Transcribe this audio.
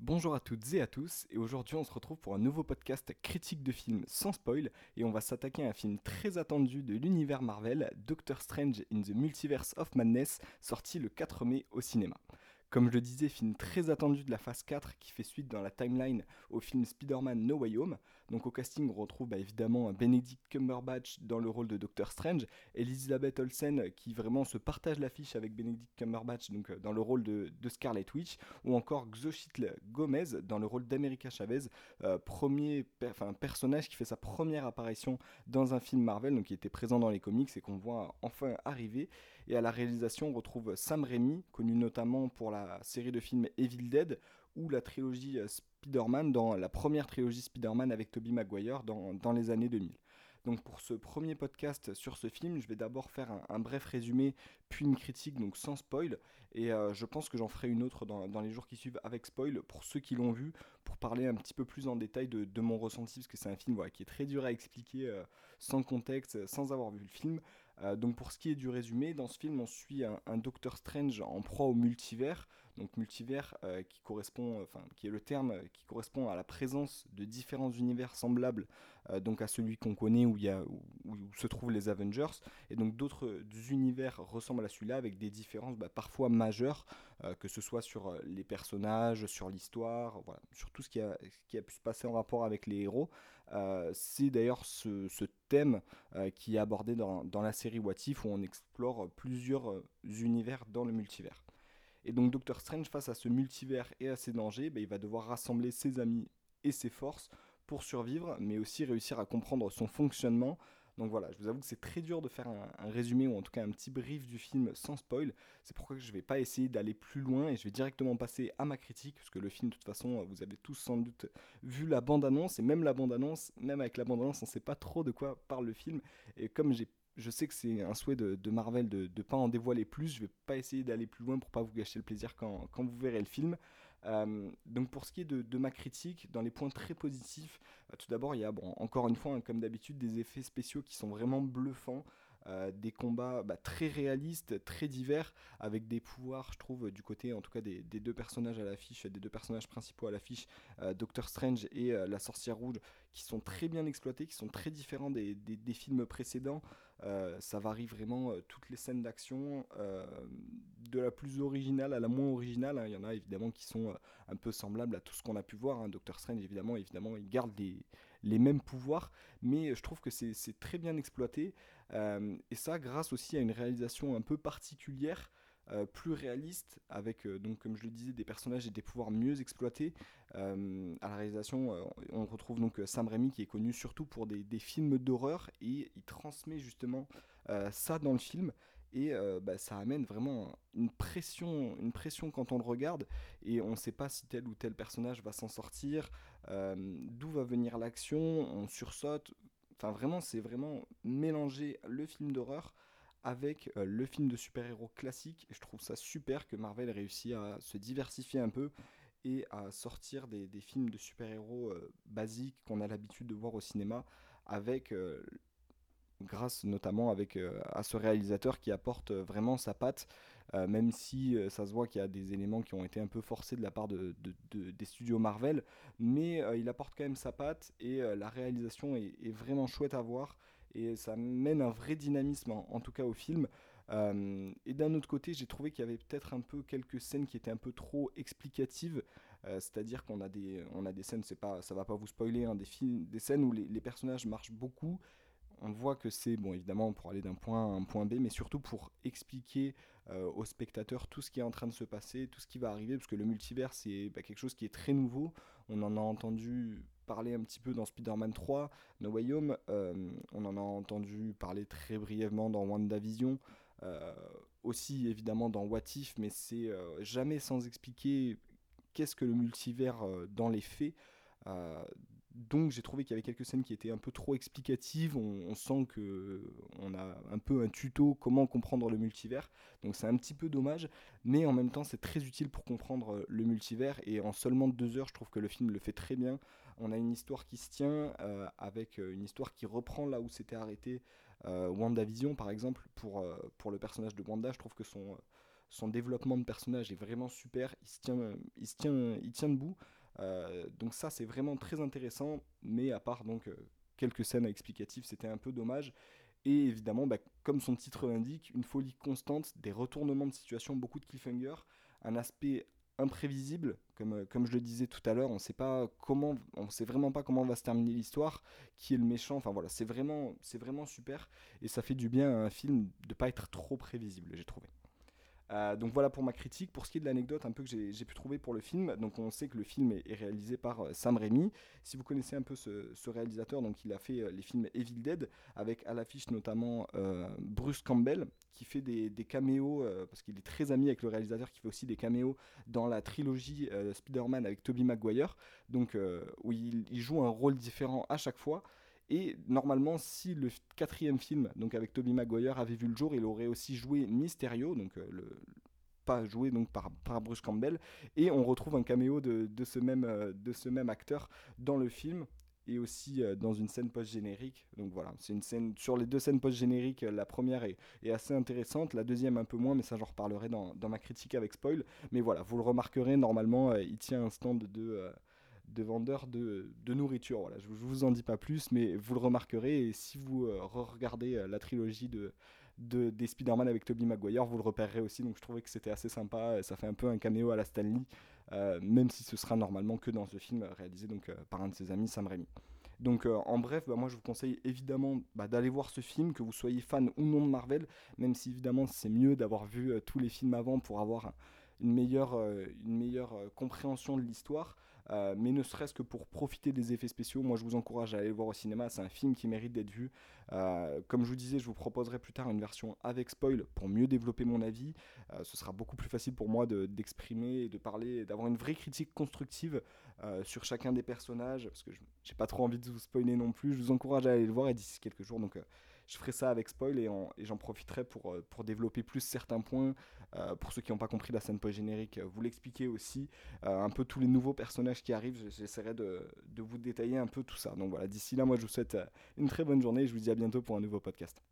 Bonjour à toutes et à tous, et aujourd'hui on se retrouve pour un nouveau podcast critique de film sans spoil, et on va s'attaquer à un film très attendu de l'univers Marvel, Doctor Strange in the Multiverse of Madness, sorti le 4 mai au cinéma. Comme je le disais, film très attendu de la phase 4 qui fait suite dans la timeline au film Spider-Man No Way Home. Donc au casting, on retrouve bah, évidemment Benedict Cumberbatch dans le rôle de Doctor Strange, Elizabeth Olsen qui vraiment se partage l'affiche avec Benedict Cumberbatch donc, dans le rôle de, Scarlet Witch, ou encore Xochitl Gomez dans le rôle d'America Chavez, euh, premier personnage qui fait sa première apparition dans un film Marvel, donc qui était présent dans les comics et qu'on voit enfin arriver. Et à la réalisation, on retrouve Sam Raimi, connu notamment pour la série de films Evil Dead ou la trilogie euh, Spider-Man dans la première trilogie Spider-Man avec Tobey Maguire dans, dans, les années 2000. Donc pour ce premier podcast sur ce film, je vais d'abord faire un, bref résumé, puis une critique, donc sans spoil, et euh, je pense que j'en ferai une autre dans, dans, les jours qui suivent avec spoil pour ceux qui l'ont vu, pour parler un petit peu plus en détail de, de mon ressenti, parce que c'est un film qui est très dur à expliquer euh, sans contexte, sans avoir vu le film. Euh, donc pour ce qui est du résumé, dans ce film, on suit un, Doctor Strange en proie au multivers. Donc multivers euh, qui correspond, enfin qui est le terme qui correspond à la présence de différents univers semblables, euh, donc à celui qu'on connaît où y a où, se trouvent les Avengers. Et donc d'autres univers ressemblent à celui-là avec des différences bah, parfois majeures, que ce soit sur les personnages, sur l'histoire, sur tout ce qui a, qui a pu se passer en rapport avec les héros. C'est d'ailleurs ce, thème euh, qui est abordé dans, la série What If où on explore plusieurs euh, univers dans le multivers. Et donc Doctor Strange face à ce multivers et à ses dangers, bah, il va devoir rassembler ses amis et ses forces pour survivre, mais aussi réussir à comprendre son fonctionnement donc voilà, je vous avoue que c'est très dur de faire un, résumé ou en tout cas un petit brief du film sans spoil. C'est pourquoi je ne vais pas essayer d'aller plus loin et je vais directement passer à ma critique, parce que le film, de toute façon, vous avez tous sans doute vu la bande-annonce, et même la bande-annonce, même avec la bande-annonce, on ne sait pas trop de quoi parle le film. Et comme j'ai je sais que c'est un souhait de, Marvel de ne pas en dévoiler plus. Je vais pas essayer d'aller plus loin pour pas vous gâcher le plaisir quand, vous verrez le film. Euh, donc pour ce qui est de, ma critique, dans les points très positifs, euh, tout d'abord il y a bon, encore une fois, hein, comme d'habitude, des effets spéciaux qui sont vraiment bluffants. Euh, des combats bah, très réalistes, très divers, avec des pouvoirs, je trouve, du côté en tout cas des, deux personnages à l'affiche, des deux personnages principaux à l'affiche, Doctor Strange et la sorcière rouge, qui sont très bien exploités, qui sont très différents des films précédents. Ça varie vraiment toutes les scènes d'action, de la plus originale à la moins originale. Hein. Il y en a évidemment qui sont un peu semblables à tout ce qu'on a pu voir. Hein. Doctor Strange, évidemment, évidemment, il garde les, les mêmes pouvoirs, mais je trouve que c'est très bien exploité. Euh, et ça, grâce aussi à une réalisation un peu particulière. Euh, plus réaliste, avec, euh, donc, comme je le disais, des personnages et des pouvoirs mieux exploités. à la réalisation, on retrouve donc Sam Raimi qui est connu surtout pour des, films d'horreur et il transmet justement ça dans le film et euh, bah, ça amène vraiment une pression, une pression quand on le regarde et on ne sait pas si tel ou tel personnage va s'en sortir, euh, d'où va venir l'action, on sursaute. Enfin vraiment, c'est vraiment mélanger le film d'horreur avec euh, le film de super-héros classique. Je trouve ça super que Marvel réussit à se diversifier un peu et à sortir des, films de super-héros basiques qu'on a l'habitude de voir au cinéma avec grâce notamment avec, euh, à ce réalisateur qui apporte euh, vraiment sa patte, euh, même si ça se voit qu'il y a des éléments qui ont été un peu forcés de la part de, des studios Marvel, mais il apporte quand même sa patte et la réalisation est, vraiment chouette à voir et ça mène un vrai dynamisme en, tout cas au film. et d'un autre côté, j'ai trouvé qu'il y avait peut-être un peu quelques scènes qui étaient un peu trop explicatives, c'est-à-dire qu'on a des, on a des scènes, c'est pas, ça va pas vous spoiler, hein, des, films, des scènes où les, personnages marchent beaucoup on voit que c'est, bon, évidemment, pour aller d'un point à un point B, mais surtout pour expliquer euh, aux spectateurs tout ce qui est en train de se passer, tout ce qui va arriver, parce que le multivers, c'est bah, quelque chose qui est très nouveau. On en a entendu parler un petit peu dans Spider-Man 3, No Way Home, euh, on en a entendu parler très brièvement dans WandaVision, euh, aussi évidemment dans What If, mais c'est jamais sans expliquer qu'est-ce que le multivers dans les faits. Donc j'ai trouvé qu'il y avait quelques scènes qui étaient un peu trop explicatives. On, sent que on a un peu un tuto comment comprendre le multivers. Donc c'est un petit peu dommage, mais en même temps c'est très utile pour comprendre le multivers. Et en seulement deux heures, je trouve que le film le fait très bien. On a une histoire qui se tient euh, avec euh, une histoire qui reprend là où s'était arrêté euh, WandaVision par exemple pour, pour le personnage de Wanda. Je trouve que son son développement de personnage est vraiment super, il se tient, il se tient, il tient debout. donc ça c'est vraiment très intéressant, mais à part donc quelques scènes explicatives, c'était un peu dommage. Et évidemment, bah, comme son titre l'indique, une folie constante, des retournements de situation, beaucoup de cliffhanger, un aspect imprévisible, comme, euh, comme je le disais tout à l'heure, on sait pas comment, on sait vraiment pas comment va se terminer l'histoire, qui est le méchant, enfin voilà, c'est vraiment, c'est vraiment super, et ça fait du bien à un film de pas être trop prévisible, j'ai trouvé. Euh, donc voilà pour ma critique. Pour ce qui est de l'anecdote un peu que j'ai pu trouver pour le film, donc on sait que le film est, réalisé par euh, Sam Raimi. Si vous connaissez un peu ce, réalisateur, donc il a fait euh, les films Evil Dead avec à l'affiche notamment Bruce Campbell qui fait des, caméos parce qu'il est très ami avec le réalisateur qui fait aussi des caméos dans la trilogie Spider-Man avec Tobey Maguire. Donc où il, joue un rôle différent à chaque fois. Et normalement, si le quatrième film, donc avec Tobey Maguire, avait vu le jour, il aurait aussi joué Mysterio, donc euh, pas joué donc par, par, Bruce Campbell. Et on retrouve un caméo de, ce, même, euh, de ce même acteur dans le film et aussi euh, dans une scène post-générique. Donc voilà, c'est une scène sur les deux scènes post-génériques. La première est, assez intéressante, la deuxième un peu moins, mais ça j'en reparlerai dans, ma critique avec spoil. Mais voilà, vous le remarquerez, normalement, il tient un stand de de vendeurs de, nourriture. Voilà, je ne vous en dis pas plus, mais vous le remarquerez. Et si vous euh, regardez euh, la trilogie de, de, des Spider-Man avec Tobey Maguire, vous le repérerez aussi. Donc je trouvais que c'était assez sympa. Ça fait un peu un caméo à la Stanley, euh, même si ce sera normalement que dans ce film réalisé donc, par un de ses amis, Sam Raimi. Donc en bref, bah, moi je vous conseille évidemment bah, d'aller voir ce film, que vous soyez fan ou non de Marvel, même si évidemment c'est mieux d'avoir vu tous les films avant pour avoir une meilleure, une meilleure compréhension de l'histoire. Euh, mais ne serait-ce que pour profiter des effets spéciaux, moi je vous encourage à aller le voir au cinéma, c'est un film qui mérite d'être vu. Euh, comme je vous disais, je vous proposerai plus tard une version avec spoil pour mieux développer mon avis. Euh, ce sera beaucoup plus facile pour moi d'exprimer et de parler, d'avoir une vraie critique constructive sur chacun des personnages, parce que j'ai pas trop envie de vous spoiler non plus. Je vous encourage à aller le voir et d'ici quelques jours, donc je ferai ça avec spoil et, j'en profiterai pour, euh, pour développer plus certains points. Euh, pour ceux qui n'ont pas compris la scène post-générique, euh, vous l'expliquer aussi. un peu tous les nouveaux personnages qui arrivent, j'essaierai de, de vous détailler un peu tout ça. Donc voilà, d'ici là, moi je vous souhaite une très bonne journée et je vous dis à bientôt pour un nouveau podcast.